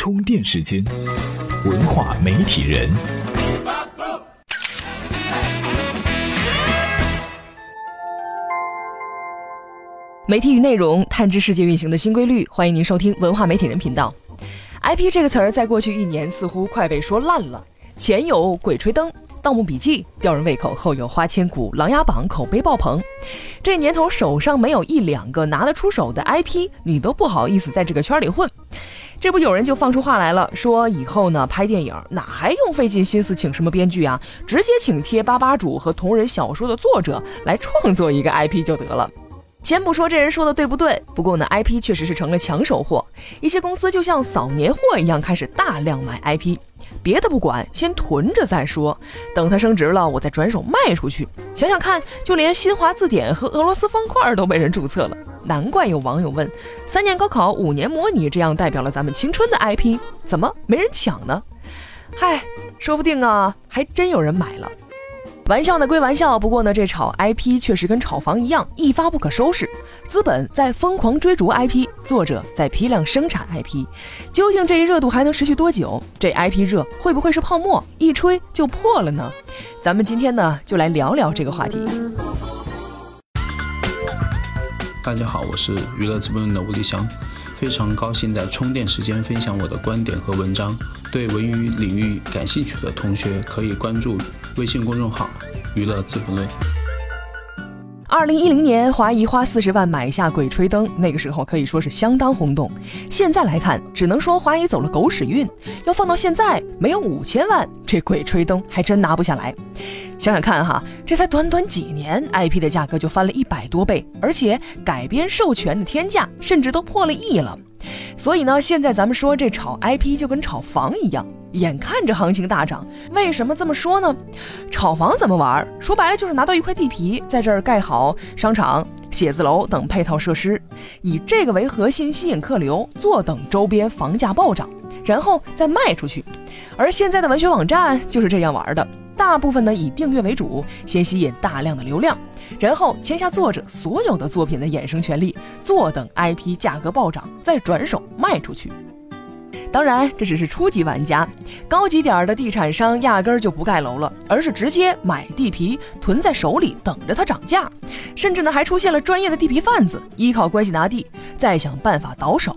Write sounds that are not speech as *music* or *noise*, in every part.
充电时间，文化媒体人。媒体与内容探知世界运行的新规律，欢迎您收听文化媒体人频道。IP 这个词儿在过去一年似乎快被说烂了，前有《鬼吹灯》《盗墓笔记》吊人胃口，后有《花千骨》《琅琊榜》口碑爆棚。这年头手上没有一两个拿得出手的 IP，你都不好意思在这个圈里混。这不有人就放出话来了，说以后呢拍电影哪还用费尽心思请什么编剧啊，直接请贴吧吧主和同人小说的作者来创作一个 *laughs* IP 就得了。先不说这人说的对不对，不过呢，IP 确实是成了抢手货。一些公司就像扫年货一样，开始大量买 IP。别的不管，先囤着再说，等它升值了，我再转手卖出去。想想看，就连新华字典和俄罗斯方块都被人注册了，难怪有网友问：三年高考，五年模拟，这样代表了咱们青春的 IP，怎么没人抢呢？嗨，说不定啊，还真有人买了。玩笑呢归玩笑，不过呢，这炒 IP 确实跟炒房一样，一发不可收拾。资本在疯狂追逐 IP，作者在批量生产 IP。究竟这一热度还能持续多久？这 IP 热会不会是泡沫，一吹就破了呢？咱们今天呢，就来聊聊这个话题。大家好，我是娱乐资本的吴立祥，非常高兴在充电时间分享我的观点和文章。对文娱领域感兴趣的同学可以关注微信公众号“娱乐资本论”。二零一零年，华谊花四十万买下《鬼吹灯》，那个时候可以说是相当轰动。现在来看，只能说华谊走了狗屎运。要放到现在，没有五千万，这《鬼吹灯》还真拿不下来。想想看哈，这才短短几年，IP 的价格就翻了一百多倍，而且改编授权的天价甚至都破了亿了。所以呢，现在咱们说这炒 IP 就跟炒房一样，眼看着行情大涨。为什么这么说呢？炒房怎么玩？说白了就是拿到一块地皮，在这儿盖好商场、写字楼等配套设施，以这个为核心吸引客流，坐等周边房价暴涨，然后再卖出去。而现在的文学网站就是这样玩的。大部分呢以订阅为主，先吸引大量的流量，然后签下作者所有的作品的衍生权利，坐等 IP 价格暴涨，再转手卖出去。当然，这只是初级玩家，高级点儿的地产商压根儿就不盖楼了，而是直接买地皮囤在手里，等着它涨价。甚至呢，还出现了专业的地皮贩子，依靠关系拿地，再想办法倒手。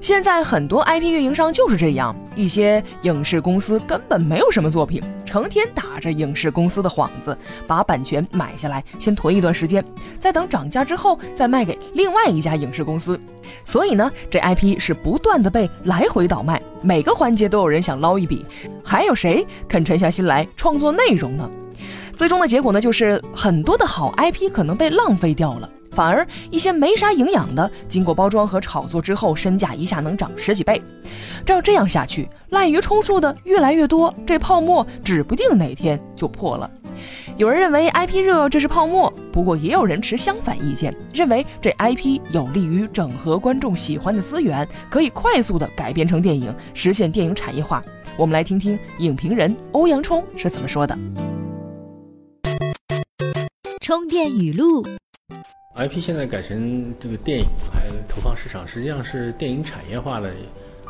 现在很多 IP 运营商就是这样，一些影视公司根本没有什么作品，成天打着影视公司的幌子，把版权买下来，先囤一段时间，再等涨价之后再卖给另外一家影视公司。所以呢，这 IP 是不断的被来回倒卖，每个环节都有人想捞一笔，还有谁肯沉下心来创作内容呢？最终的结果呢，就是很多的好 IP 可能被浪费掉了，反而一些没啥营养的，经过包装和炒作之后，身价一下能涨十几倍。照这样下去，滥竽充数的越来越多，这泡沫指不定哪天就破了。有人认为 IP 热这是泡沫，不过也有人持相反意见，认为这 IP 有利于整合观众喜欢的资源，可以快速的改编成电影，实现电影产业化。我们来听听影评人欧阳冲是怎么说的。充电语录：IP 现在改成这个电影还投放市场，实际上是电影产业化的，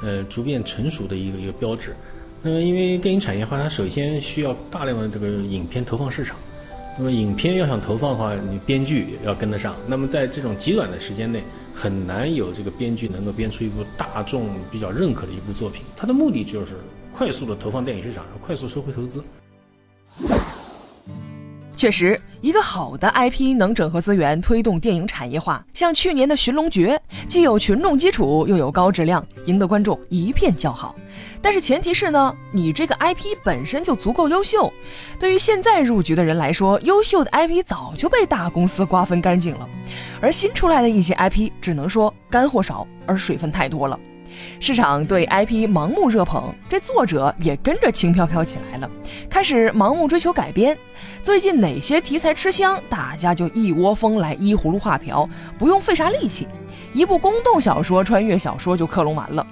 呃，逐渐成熟的一个一个标志。那么，因为电影产业化，它首先需要大量的这个影片投放市场。那么，影片要想投放的话，你编剧要跟得上。那么，在这种极短的时间内，很难有这个编剧能够编出一部大众比较认可的一部作品。它的目的就是快速的投放电影市场，快速收回投资。确实，一个好的 IP 能整合资源，推动电影产业化。像去年的《寻龙诀》，既有群众基础，又有高质量，赢得观众一片叫好。但是前提是呢，你这个 IP 本身就足够优秀。对于现在入局的人来说，优秀的 IP 早就被大公司瓜分干净了，而新出来的一些 IP，只能说干货少，而水分太多了。市场对 IP 盲目热捧，这作者也跟着轻飘飘起来了，开始盲目追求改编。最近哪些题材吃香，大家就一窝蜂来依葫芦画瓢，不用费啥力气，一部宫斗小说、穿越小说就克隆完了。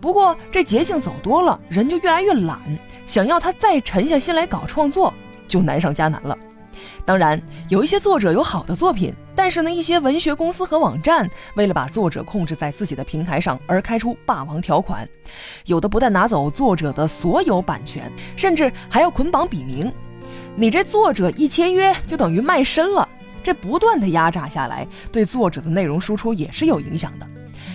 不过这捷径走多了，人就越来越懒，想要他再沉下心来搞创作，就难上加难了。当然，有一些作者有好的作品，但是呢，一些文学公司和网站为了把作者控制在自己的平台上而开出霸王条款，有的不但拿走作者的所有版权，甚至还要捆绑笔名。你这作者一签约就等于卖身了，这不断的压榨下来，对作者的内容输出也是有影响的。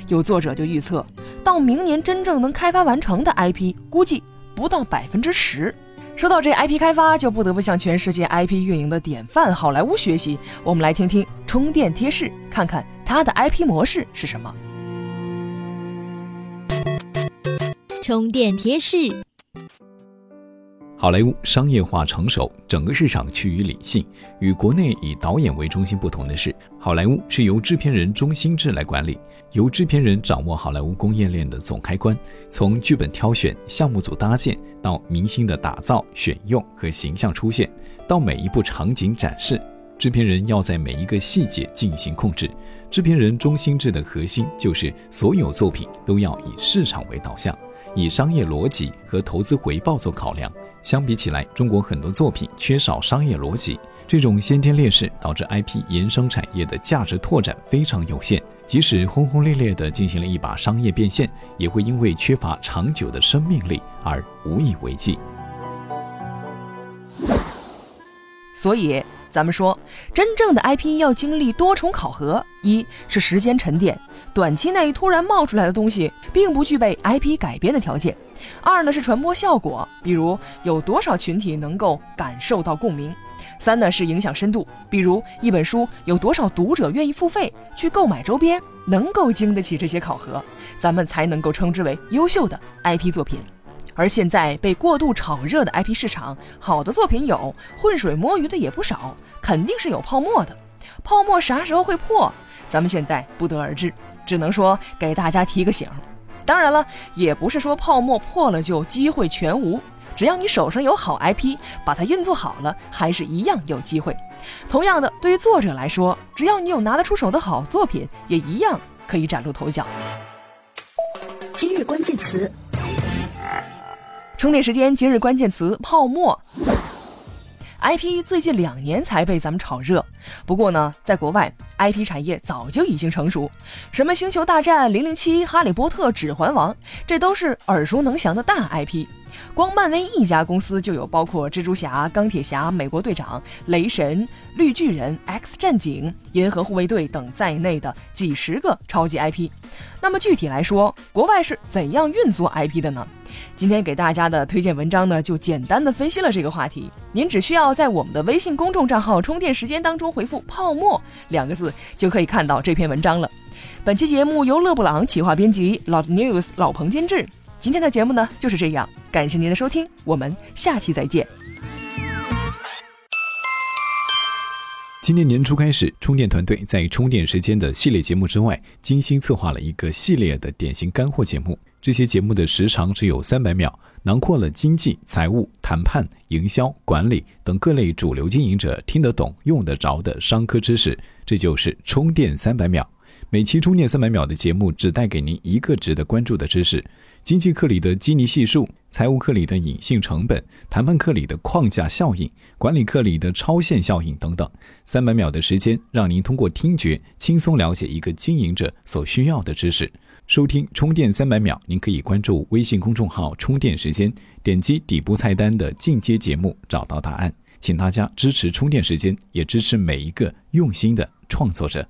有作者就预测，到明年真正能开发完成的 IP，估计不到百分之十。说到这 IP 开发，就不得不向全世界 IP 运营的典范好莱坞学习。我们来听听充电贴士，看看它的 IP 模式是什么。充电贴士。好莱坞商业化成熟，整个市场趋于理性。与国内以导演为中心不同的是，好莱坞是由制片人中心制来管理，由制片人掌握好莱坞供应链的总开关，从剧本挑选、项目组搭建到明星的打造、选用和形象出现，到每一部场景展示，制片人要在每一个细节进行控制。制片人中心制的核心就是所有作品都要以市场为导向，以商业逻辑和投资回报做考量。相比起来，中国很多作品缺少商业逻辑，这种先天劣势导致 IP 衍生产业的价值拓展非常有限。即使轰轰烈烈地进行了一把商业变现，也会因为缺乏长久的生命力而无以为继。所以，咱们说，真正的 IP 要经历多重考核：一是时间沉淀，短期内突然冒出来的东西，并不具备 IP 改编的条件。二呢是传播效果，比如有多少群体能够感受到共鸣；三呢是影响深度，比如一本书有多少读者愿意付费去购买周边，能够经得起这些考核，咱们才能够称之为优秀的 IP 作品。而现在被过度炒热的 IP 市场，好的作品有，浑水摸鱼的也不少，肯定是有泡沫的。泡沫啥时候会破，咱们现在不得而知，只能说给大家提个醒。当然了，也不是说泡沫破了就机会全无，只要你手上有好 IP，把它运作好了，还是一样有机会。同样的，对于作者来说，只要你有拿得出手的好作品，也一样可以崭露头角。今日关键词：充电时间。今日关键词：泡沫。IP 最近两年才被咱们炒热，不过呢，在国外 IP 产业早就已经成熟，什么星球大战、零零七、哈利波特、指环王，这都是耳熟能详的大 IP。光漫威一家公司就有包括蜘蛛侠、钢铁侠、美国队长、雷神、绿巨人、X 战警、银河护卫队等在内的几十个超级 IP。那么具体来说，国外是怎样运作 IP 的呢？今天给大家的推荐文章呢，就简单的分析了这个话题。您只需要在我们的微信公众账号“充电时间”当中回复“泡沫”两个字，就可以看到这篇文章了。本期节目由勒布朗企划编辑，老 news 老彭监制。今天的节目呢就是这样，感谢您的收听，我们下期再见。今年年初开始，充电团队在充电时间的系列节目之外，精心策划了一个系列的典型干货节目。这些节目的时长只有三百秒，囊括了经济、财务、谈判、营销、管理等各类主流经营者听得懂、用得着的商科知识。这就是充电三百秒。每期充电三百秒的节目，只带给您一个值得关注的知识。经济课里的基尼系数，财务课里的隐性成本，谈判课里的框架效应，管理课里的超限效应等等。三百秒的时间，让您通过听觉轻松了解一个经营者所需要的知识。收听充电三百秒，您可以关注微信公众号“充电时间”，点击底部菜单的进阶节目，找到答案。请大家支持充电时间，也支持每一个用心的创作者。